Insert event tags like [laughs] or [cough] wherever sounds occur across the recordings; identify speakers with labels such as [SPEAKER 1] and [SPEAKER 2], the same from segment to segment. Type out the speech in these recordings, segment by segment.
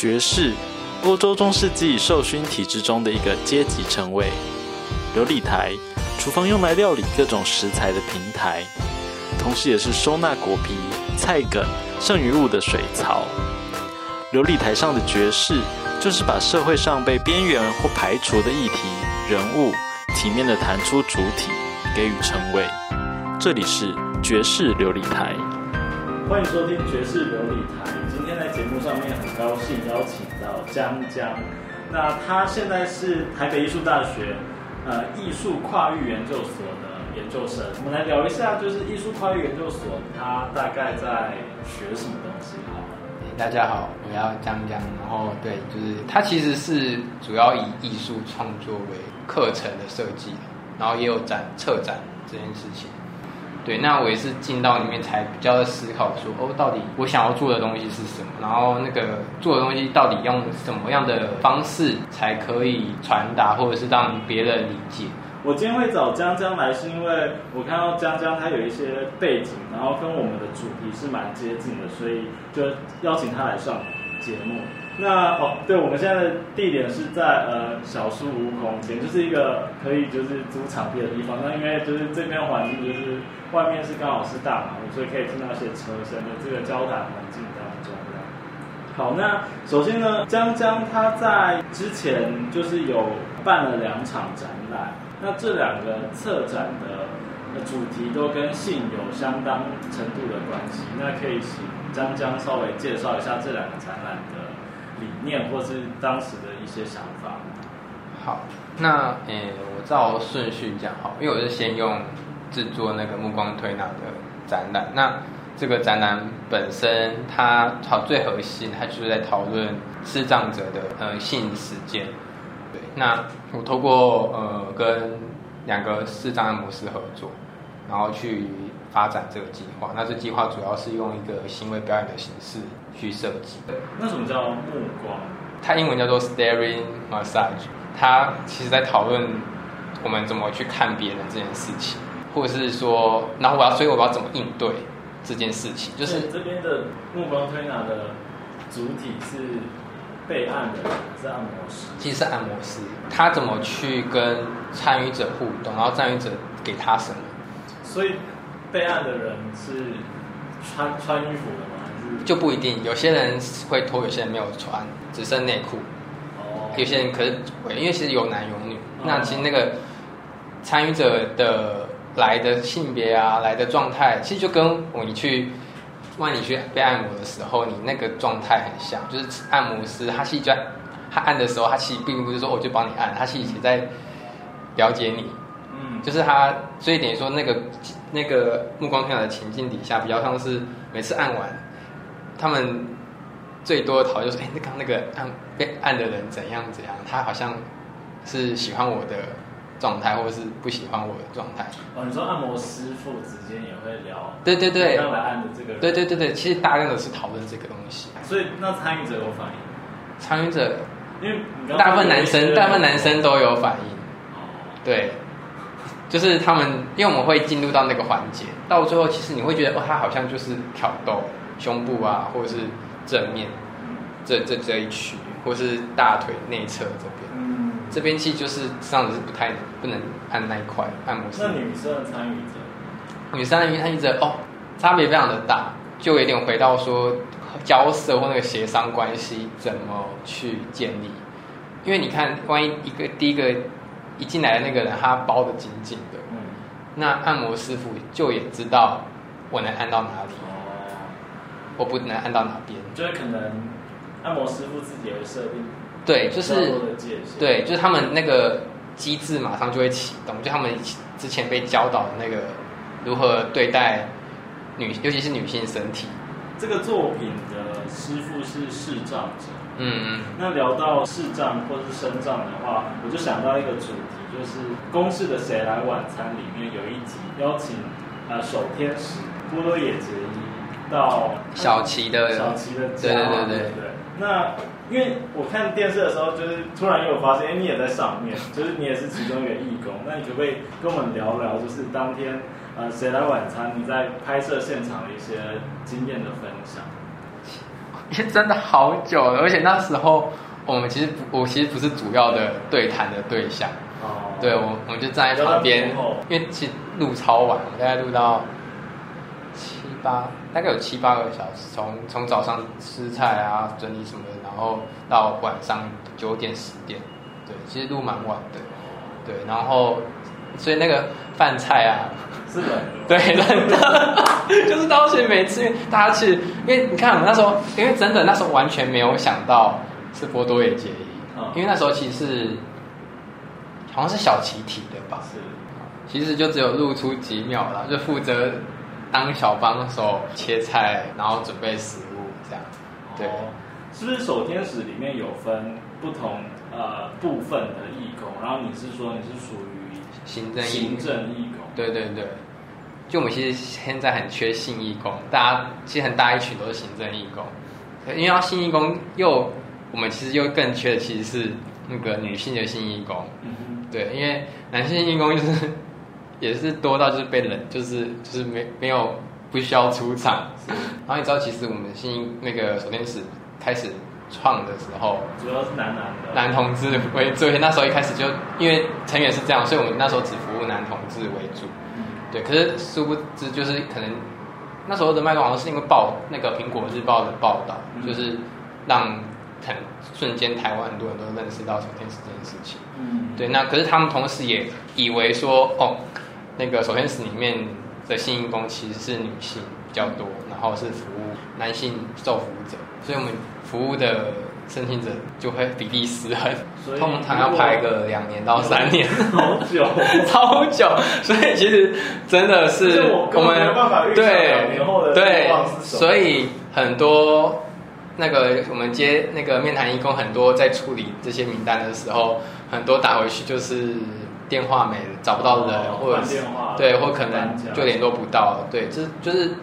[SPEAKER 1] 爵士，欧洲中世纪受勋体制中的一个阶级称谓。琉璃台，厨房用来料理各种食材的平台，同时也是收纳果皮、菜梗、剩余物的水槽。琉璃台上的爵士，就是把社会上被边缘或排除的议题、人物，体面的弹出主体，给予称谓。这里是爵士琉璃台。欢迎收听爵士琉璃台。今天来上面很高兴邀请到江江，那他现在是台北艺术大学呃艺术跨域研究所的研究生。我们来聊一下，就是艺术跨域研究所，他大概在学什么东西？好，
[SPEAKER 2] 大家好，我叫江江。然后对，就是他其实是主要以艺术创作为课程的设计，然后也有展策展这件事情。对，那我也是进到里面才比较思考说，哦，到底我想要做的东西是什么？然后那个做的东西到底用什么样的方式才可以传达，或者是让别人理解？
[SPEAKER 1] 我今天会找江江来，是因为我看到江江他有一些背景，然后跟我们的主题是蛮接近的，所以就邀请他来上节目。那哦，对，我们现在的地点是在呃小书屋空间，就是一个可以就是租场地的地方。那因为就是这边环境就是外面是刚好是大马路，所以可以听到一些车声的这个交谈环境当中。好，那首先呢，江江他在之前就是有办了两场展览，那这两个策展的主题都跟性有相当程度的关系。那可以请张江稍微介绍一下这两个展览的。理念或是当时的一些想法。
[SPEAKER 2] 好，那诶，我照顺序讲好，因为我是先用制作那个目光推拿的展览。那这个展览本身，它好最核心，它就是在讨论视障者的呃性实践。对，那我透过呃跟两个视障按摩师合作，然后去发展这个计划。那这计划主要是用一个行为表演的形式。去设计的。
[SPEAKER 1] 那什么叫目光？
[SPEAKER 2] 它英文叫做 staring massage。它其实在讨论我们怎么去看别人这件事情，或者是说，然后我要，所以我要怎么应对这件事情？就是
[SPEAKER 1] 这边的目光推拿的主体是备案的，是按摩师。
[SPEAKER 2] 其实是按摩师，他怎么去跟参与者互动，然后参与者给他什么？
[SPEAKER 1] 所以备案的人是穿穿衣服的吗？
[SPEAKER 2] 就不一定，有些人会脱，有些人没有穿，只剩内裤。哦。有些人可是，因为其实有男有女，那其实那个参与者的来的性别啊，来的状态，其实就跟我你去，万你去被按摩的时候，你那个状态很像，就是按摩师他其实在他按的时候，他其实并不是说我就帮你按，他其实在了解你。嗯。就是他，所以等于说那个那个目光看的情境底下，比较像是每次按完。他们最多的讨论就是：哎，那刚那个按被按的人怎样怎样？他好像是喜欢我的状态，或者是不喜欢我的状态。
[SPEAKER 1] 哦，你说按摩师傅之间也会聊？
[SPEAKER 2] 对对对，
[SPEAKER 1] 刚来按的这个。
[SPEAKER 2] 对对对对，其实大量的是讨论这个东西。
[SPEAKER 1] 所以那参与者有反应？
[SPEAKER 2] 参与者，
[SPEAKER 1] 因为
[SPEAKER 2] 大部分男生，大部分男生都有反应。对，就是他们，因为我们会进入到那个环节，到最后其实你会觉得，哦，他好像就是挑逗。胸部啊，或者是正面，这这这一区，或是大腿内侧这边，嗯，这边其实就是这样子是不太不能按那一块按摩。
[SPEAKER 1] 那女生参与者，
[SPEAKER 2] 女生的参与者哦，差别非常的大，就有点回到说交涉或那个协商关系怎么去建立，因为你看，万一一个第一个一进来的那个人他包的紧紧的，嗯，那按摩师傅就也知道我能按到哪里。哦。我不能按到哪边，
[SPEAKER 1] 就是可能按摩师傅自己会设定，
[SPEAKER 2] 对，就是对，就是他们那个机制马上就会启动，就他们之前被教导的那个如何对待女，尤其是女性身体。
[SPEAKER 1] 这个作品的师傅是视障者，嗯嗯。那聊到视障或者是身障的话，我就想到一个主题，就是公式的《谁来晚餐》里面有一集邀请呃守天使波多野结衣。到
[SPEAKER 2] 小齐的
[SPEAKER 1] 小齐的
[SPEAKER 2] 家，对对对对对。
[SPEAKER 1] 那因为我看电视的时候，就是突然又发现，哎，你也在上面，就是你也是其中一个义工。那你可不可以跟我们聊聊，就是当天呃谁来晚餐？你在拍摄现场的一些经验的分享？
[SPEAKER 2] 真的好久了，而且那时候我们其实不我其实不是主要的对谈的对象，
[SPEAKER 3] 哦，
[SPEAKER 2] 对我我们就站在旁边因为其实录超晚，我大概录到七八，大概有七八个小时，从从早上吃菜啊、整理什么的，然后到晚上九点十点，对，其实录蛮晚的，对，然后所以那个饭菜啊，
[SPEAKER 3] 是的，
[SPEAKER 2] 对，冷的 [laughs] 就是当时每次大家去，因为你看那时候，因为真的那时候完全没有想到是波多野结衣，
[SPEAKER 3] 嗯
[SPEAKER 2] 因为那时候其实是好像是小集体的吧，
[SPEAKER 3] 是，
[SPEAKER 2] 其实就只有露出几秒了，就负责当小帮手切菜，然后准备食物这样。对
[SPEAKER 3] 哦，是不是守天使里面有分不同呃部分的义工？然后你是说你是属于
[SPEAKER 2] 行政义
[SPEAKER 3] 行政义工？
[SPEAKER 2] 对对对，就我们其实现在很缺性义工，大家其实很大一群都是行政义工，因为要信义工又我们其实又更缺的其实是那个女性的信义工，
[SPEAKER 3] 嗯，
[SPEAKER 2] 对，因为男性义工就是也是多到就是被冷，就是就是没没有不需要出场，然后你知道其实我们信那个手电室开始创的时候，
[SPEAKER 3] 主要是男男的。
[SPEAKER 2] 男同志为主，那时候一开始就因为成员是这样，所以我们那时候只服务男同志为主。
[SPEAKER 3] 嗯
[SPEAKER 2] 对，可是殊不知就是可能那时候的脉络好像是因为报那个苹果日报的报道，
[SPEAKER 3] 嗯
[SPEAKER 2] 就是让很瞬间台湾很多人都认识到守天使这件事情。
[SPEAKER 3] 嗯，
[SPEAKER 2] 对，那可是他们同时也以为说，哦，那个守天使里面的性义工其实是女性比较多，然后是服务男性受服务者，所以我们服务的申请者就会比例失衡 [laughs] 通常要排个两年到三年。[laughs]
[SPEAKER 3] 好久，[laughs]
[SPEAKER 2] 超久，所以其实真的是
[SPEAKER 3] 我根本没有办法预想两年后的
[SPEAKER 2] 对
[SPEAKER 3] 愿望是什么
[SPEAKER 2] 所以很多那个我们接那个面谈义工，很多在处理这些名单的时候，很多打回去就是电话没了，找不到人，
[SPEAKER 3] 哦
[SPEAKER 2] 或者
[SPEAKER 3] 话
[SPEAKER 2] 对，或可能就联络不到，对，就是就是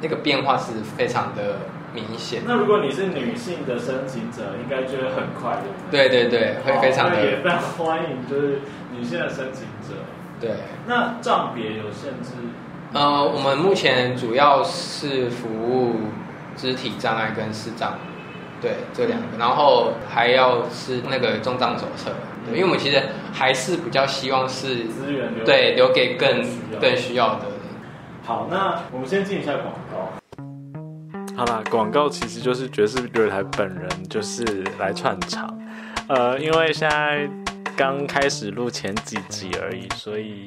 [SPEAKER 2] 那个变化是非常的明显。
[SPEAKER 3] 那如果你是女性的申请者，应该觉得很快，对不对？
[SPEAKER 2] 对对对，会非常的
[SPEAKER 3] 也非常欢迎，就是女性的申请者。
[SPEAKER 2] 对。
[SPEAKER 3] 那账别有限制？
[SPEAKER 2] 呃，我们目前主要是服务肢体障碍跟视障，对这两个，然后还要是那个重障手册，对，因为我们其实还是比较希望是
[SPEAKER 3] 资源留
[SPEAKER 2] 对留给更
[SPEAKER 3] 需要
[SPEAKER 2] 更需要的人。
[SPEAKER 3] 好，那我们先进一下广告。
[SPEAKER 1] 好啦，广告其实就是爵士乐台本人就是来串场，呃，因为现在刚开始录前几集而已，所以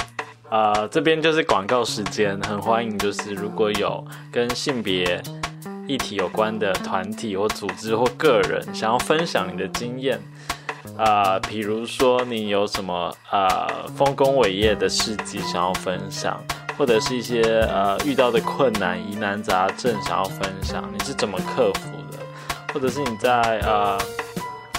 [SPEAKER 1] 呃这边就是广告时间，很欢迎就是如果有跟性别议题有关的团体或组织或个人想要分享你的经验。啊、比如说你有什么呃丰功伟业的事迹想要分享，或者是一些呃遇到的困难、疑难杂症想要分享，你是怎么克服的？或者是你在呃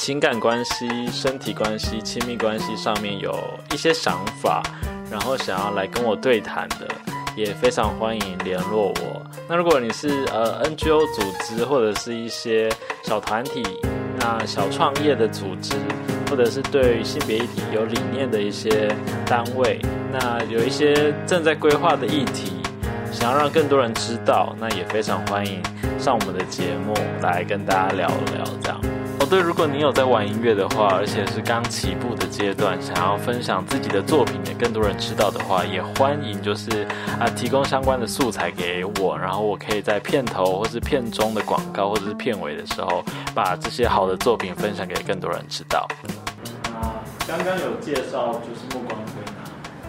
[SPEAKER 1] 情感关系、身体关系、亲密关系上面有一些想法，然后想要来跟我对谈的，也非常欢迎联络我。那如果你是呃 NGO 组织或者是一些小团体，那小创业的组织，或者是对性别议题有理念的一些单位，那有一些正在规划的议题，想要让更多人知道，那也非常欢迎上我们的节目来跟大家聊聊这样。哦，对，如果你有在玩音乐的话，而且是刚起步的阶段，想要分享自己的作品给更多人知道的话，也欢迎就是啊提供相关的素材给我，然后我可以在片头或是片中的广告或者是片尾的时候，把这些好的作品分享给更多人知道。
[SPEAKER 3] 那刚刚有介绍就是目光，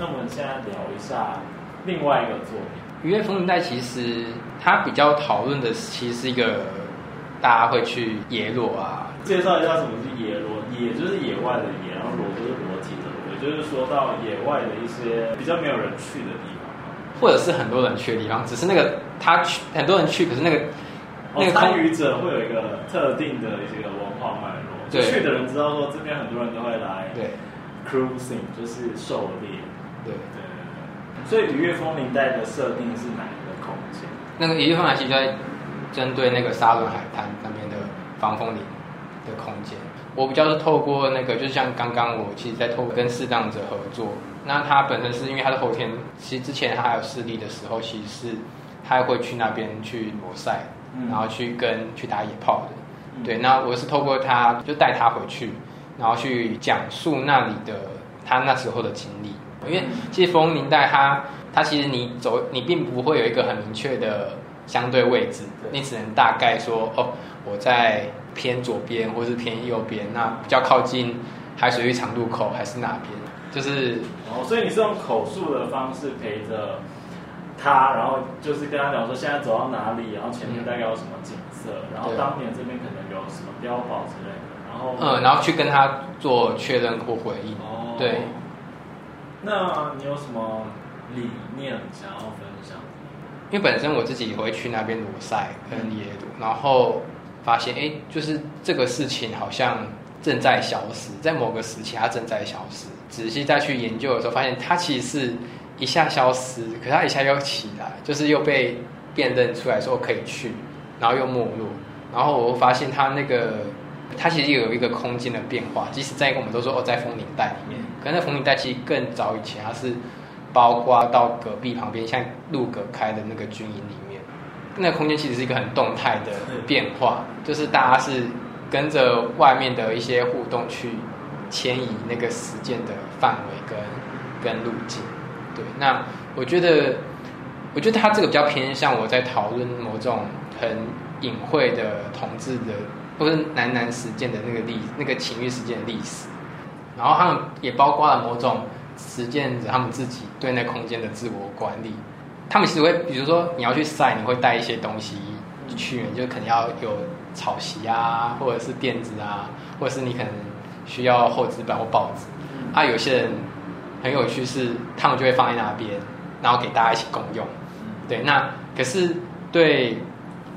[SPEAKER 3] 那我们现在聊一下另外一个作品。
[SPEAKER 2] 愉悦风云带其实它比较讨论的其实是一个大家会去野裸啊，
[SPEAKER 3] 介绍一下什么是野裸，野就是野外的野，然后裸就是裸体的裸，也就是说到野外的一些比较没有人去的地方。
[SPEAKER 2] 或者是很多人去的地方，只是那个他去很多人去，可是那个那
[SPEAKER 3] 哦，
[SPEAKER 2] 个
[SPEAKER 3] 参与者会有一个特定的一个文化脉络，就去的人知道说这边很多人都会来
[SPEAKER 2] 对
[SPEAKER 3] cruising，就是狩猎。
[SPEAKER 2] 对。
[SPEAKER 3] 对对对。所以愉悦风铃带的设定是哪一个空间？
[SPEAKER 2] 那个一日风来其实就在针对那个沙仑海滩那边的防风林的空间。我比较是透过那个，就像刚刚我其实在透过跟视障者合作，那他本身是因为他的后天，其实之前他还有视力的时候，其实是他会去那边去裸晒，然后去跟去打野炮的。对，那我是透过他就带他回去，然后去讲述那里的他那时候的经历。因为其实风林带它它其实你走你并不会有一个很明确的相对位置，你只能大概说哦我在偏左边或是偏右边，那比较靠近海水浴场入口还是哪边？就是
[SPEAKER 1] 哦，所以你是用口述的方式陪着他，然后就是跟他讲说现在走到哪里，然后前面大概有什么景色，然后当年这边可能有什么碉堡之类的，然后
[SPEAKER 2] 嗯，然后去跟他做确认或回应。哦，对。
[SPEAKER 1] 那你有什么理念想要分享？
[SPEAKER 2] 因为本身我自己也会去那边裸赛跟野赌，然后发现哎，就是这个事情好像正在消失，在某个时期它正在消失。仔细再去研究的时候，发现它其实是一下消失，可它一下又起来，就是又被辨认出来说可以去，然后又没落。然后我发现它那个，它其实有一个空间的变化。即使在我们都说哦，在风铃带里面，可能那风铃带其实更早以前，它是包括到隔壁旁边，像路隔开的那个军营里面，那空间其实是一个很动态的变化，就是大家是跟着外面的一些互动去。迁移那个实践的范围跟跟路径，对，那我觉得，我觉得他这个比较偏向我在讨论某种很隐晦的统治的，或是男男实践的那个历那个情欲实践的历史，然后他们也包括了某种实践者他们自己对那空间的自我管理，他们其实会，比如说你要去晒，你会带一些东西去，就可能要有草席啊，或者是垫子啊，或者是你可能。需要厚纸板或报纸，啊，有些人很有趣，是他们就会放在那边，然后给大家一起共用。对，那可是对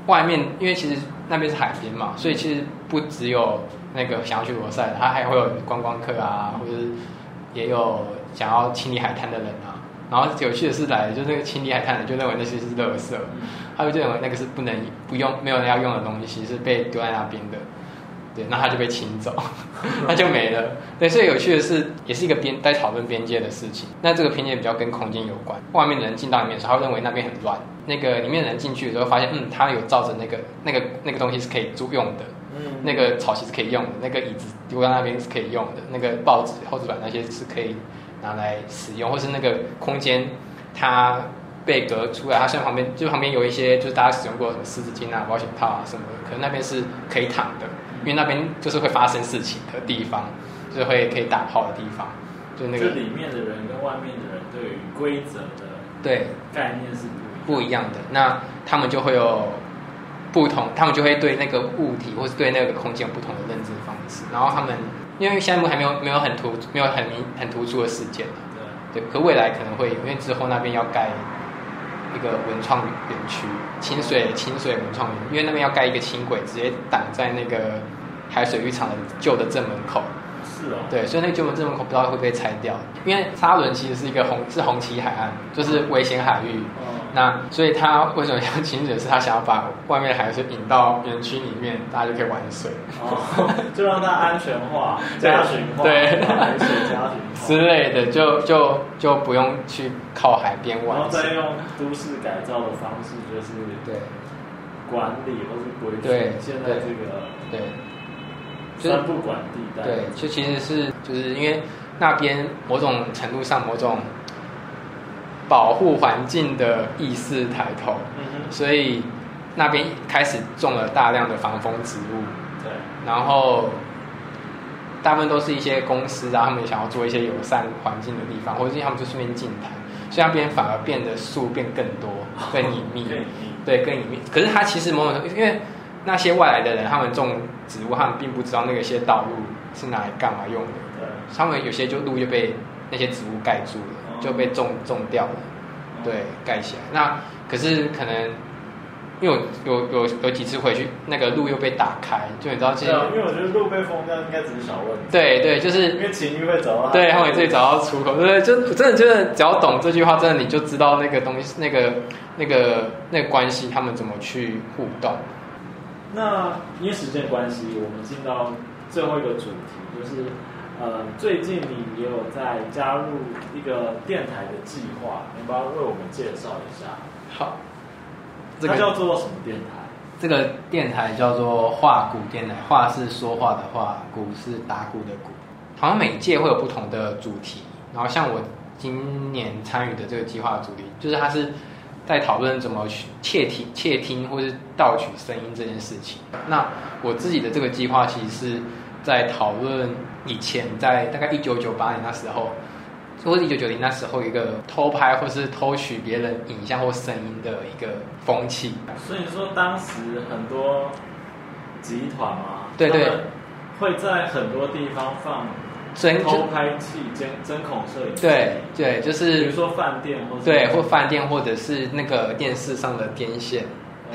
[SPEAKER 2] 外面，因为其实那边是海边嘛，所以其实不只有那个想要去罗塞的，他还会有观光客啊，或者是也有想要清理海滩的人啊。然后有趣的是来，就那个清理海滩的就认为那些是垃圾，他就认为那个是不能不用，没有人要用的东西，是被丢在那边的。对，那他就被清走，[laughs] 那就没了。对，所以有趣的是，也是一个边在讨论边界的事情。那这个边界比较跟空间有关。外面的人进到里面的时候，他会认为那边很乱。那个里面的人进去的时候，发现嗯，他有照着那个那个那个东西是可以租用的。嗯。那个草席是可以用的，那个椅子丢在那边是可以用的，那个报纸、厚纸板那些是可以拿来使用，或是那个空间它被隔出来，它现在旁边就旁边有一些就是大家使用过什么湿纸巾啊、保险套啊什么的，可能那边是可以躺的。因为那边就是会发生事情的地方，就是会可以打炮的地方，就那个。
[SPEAKER 1] 里面的人跟外面的人对于规则的
[SPEAKER 2] 对
[SPEAKER 1] 概念是
[SPEAKER 2] 不一样的。那他们就会有不同，他们就会对那个物体或是对那个空间有不同的认知方式。然后他们因为现在还没有没有很突没有很明很突出的事件对对，可未来可能会因为之后那边要盖。一个文创园区，清水清水文创园，因为那边要盖一个轻轨，直接挡在那个海水浴场的旧的正门口。
[SPEAKER 1] 是哦。
[SPEAKER 2] 对，所以那个旧门正门口不知道会不会拆掉，因为沙伦其实是一个红是红旗海岸，就是危险海域。那所以他为什么要清水？是他想要把外面的海水引到园区里面，大家就可以玩水。
[SPEAKER 1] 哦，就让它安全化、[laughs] 加循化，
[SPEAKER 2] 对，
[SPEAKER 1] 海水加循
[SPEAKER 2] 环之类的，就就就不用去靠海边玩。
[SPEAKER 1] 然后再用都市改造的方式，就是
[SPEAKER 2] 对
[SPEAKER 1] 管理或是规矩现在这个
[SPEAKER 2] 对
[SPEAKER 1] 三不管地带。
[SPEAKER 2] 对，就其实是就是因为那边某种程度上某种。保护环境的意识抬头，所以那边开始种了大量的防风植物。
[SPEAKER 1] 对，
[SPEAKER 2] 然后大部分都是一些公司啊，他们想要做一些友善环境的地方，或者他们就顺便进台，所以那边反而变得树变更多、更隐秘。对，更隐秘。可是它其实某种因为那些外来的人，他们种植物，他们并不知道那个些道路是拿来干嘛用的。对，他们有些就路就被那些植物盖住了。就被种种掉了，对，盖起来。那可是可能，因为我有有有几次回去，那个路又被打开，就你知道，
[SPEAKER 1] 因为我觉得路被封掉应该只是小问题。
[SPEAKER 2] 对对，就是
[SPEAKER 1] 因为情绪会找到，
[SPEAKER 2] 对，他们自己找到出口，对？就真的觉得只要懂这句话，真的你就知道那个东西，那个那个那个关系，他们怎么去互动。
[SPEAKER 1] 那因为时间关系，我们进到最后一个主题，就是。呃，最近你也有在加入一个电台的计划，能不能为我们介绍一下？
[SPEAKER 2] 好，
[SPEAKER 1] 这个叫做什么电台？
[SPEAKER 2] 这个电台叫做话鼓电台，话是说话的话，鼓是打鼓的鼓。好像每一届会有不同的主题，然后像我今年参与的这个计划主题，就是它是在讨论怎么去窃听、窃听或是盗取声音这件事情。那我自己的这个计划其实是在讨论以前在大概一九九八年那时候。或者一九九零那时候一个偷拍或是偷取别人影像或声音的一个风气，
[SPEAKER 1] 所以说当时很多集团嘛，
[SPEAKER 2] 对对，
[SPEAKER 1] 会在很多地方放偷拍器、监针孔摄影，
[SPEAKER 2] 对对，就是
[SPEAKER 1] 比如说饭店或
[SPEAKER 2] 对或饭店或者是那个电视上的天线，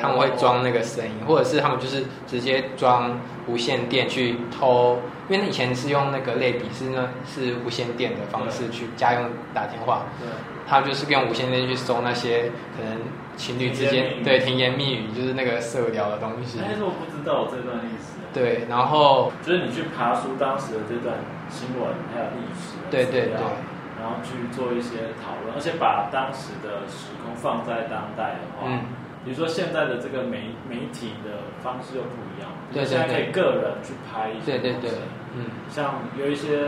[SPEAKER 2] 他们会装那个声音，或者是他们就是直接装无线电去偷。因为以前是用那个类比是呢，是无线电的方式去家用打电话，他就是用无线电去搜那些可能情侣之间对甜言蜜语，就是那个色聊的东西。
[SPEAKER 1] 但是我不知道这段历史。
[SPEAKER 2] 对，然后
[SPEAKER 1] 就是你去爬书当时的这段新闻还有历史，
[SPEAKER 2] 对对对，
[SPEAKER 1] 然后去做一些讨论，而且把当时的时空放在当代的话。比如说现在的这个媒媒体的方式又不一样，
[SPEAKER 2] 对
[SPEAKER 1] 现在可以个人去拍一
[SPEAKER 2] 些，对对对，嗯，
[SPEAKER 1] 像有一些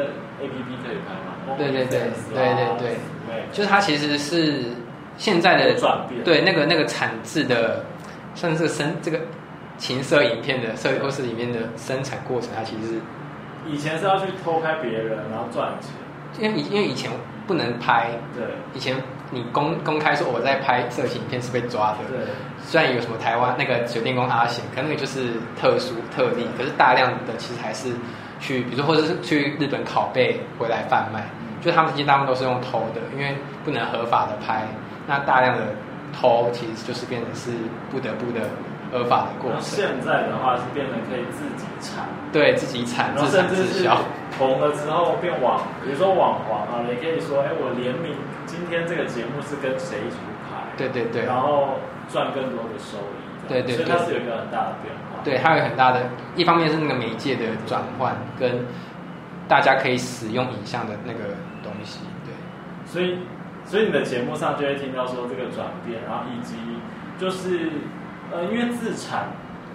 [SPEAKER 1] A P P 可以拍嘛，
[SPEAKER 2] 对对对。对对对，就是它其实是现在的
[SPEAKER 1] 转变，
[SPEAKER 2] 对那个那个产制的，像是生这个情色影片的摄或是里面的生产过程，它其实是
[SPEAKER 1] 以前是要去偷拍别人然后赚钱，
[SPEAKER 2] 因为因为以前不能拍，
[SPEAKER 1] 对，
[SPEAKER 2] 以前。你公公开说我在拍色情片是被抓的，
[SPEAKER 1] 对。
[SPEAKER 2] 虽然有什么台湾那个水电工阿贤，可能那个就是特殊特例，可是大量的其实还是去，比如说或者是去日本拷贝回来贩卖，就他们其实大部分都是用偷的，因为不能合法的拍，那大量的偷其实就是变成是不得不的合法的过程。
[SPEAKER 1] 现在的话是变成可以自己产，
[SPEAKER 2] 对自己产，自产自销。
[SPEAKER 1] 红了之后变网，比如说网黄啊，也可以说，哎，我联名。今天这个节目是跟谁一起拍？
[SPEAKER 2] 对对对，
[SPEAKER 1] 然后赚更多的收益。
[SPEAKER 2] 对对，
[SPEAKER 1] 所以它是有一个很大的变化。
[SPEAKER 2] 对，它有很大的，一方面是那个媒介的转换，跟大家可以使用影像的那个东西。对，
[SPEAKER 1] 所以所以你的节目上就会听到说这个转变，然后以及就是呃，因为自产。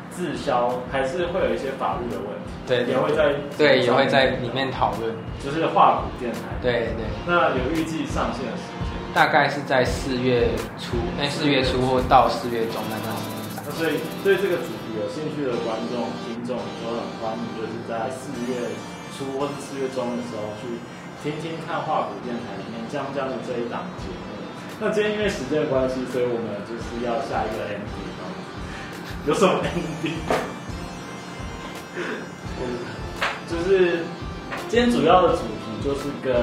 [SPEAKER 1] 自销还是会有一些法律的问题，
[SPEAKER 2] 对，
[SPEAKER 1] 也会在
[SPEAKER 2] 对也会在里面讨论，
[SPEAKER 1] 就是画股电台，
[SPEAKER 2] 对对。
[SPEAKER 1] 那有预计上线的时间？
[SPEAKER 2] 大概是在四月初，哎，四月初或到四月中那段时间。
[SPEAKER 1] 那所以对这个主题有兴趣的观众、听众都很欢迎，就是在四月初或是四月中的时候去听听看画股电台里面江江的这一档节目。那今天因为时间关系，所以我们就是要下一个 MV。有什么 ending？就是今天主要的主题就是跟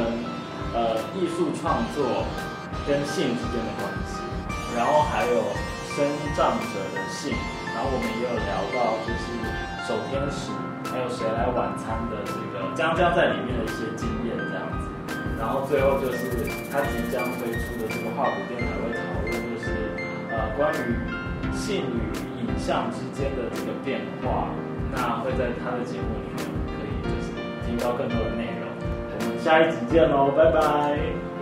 [SPEAKER 1] 呃艺术创作跟性之间的关系，然后还有生长者的性，然后我们也有聊到就是守天使，还有谁来晚餐的这个江江在里面的一些经验这样子，然后最后就是他即将推出的这个画鼓电台会讨论就是呃关于性与。影像之间的这个变化，那会在他的节目里面可以就是听到更多的内容。我们下一集见喽，拜拜。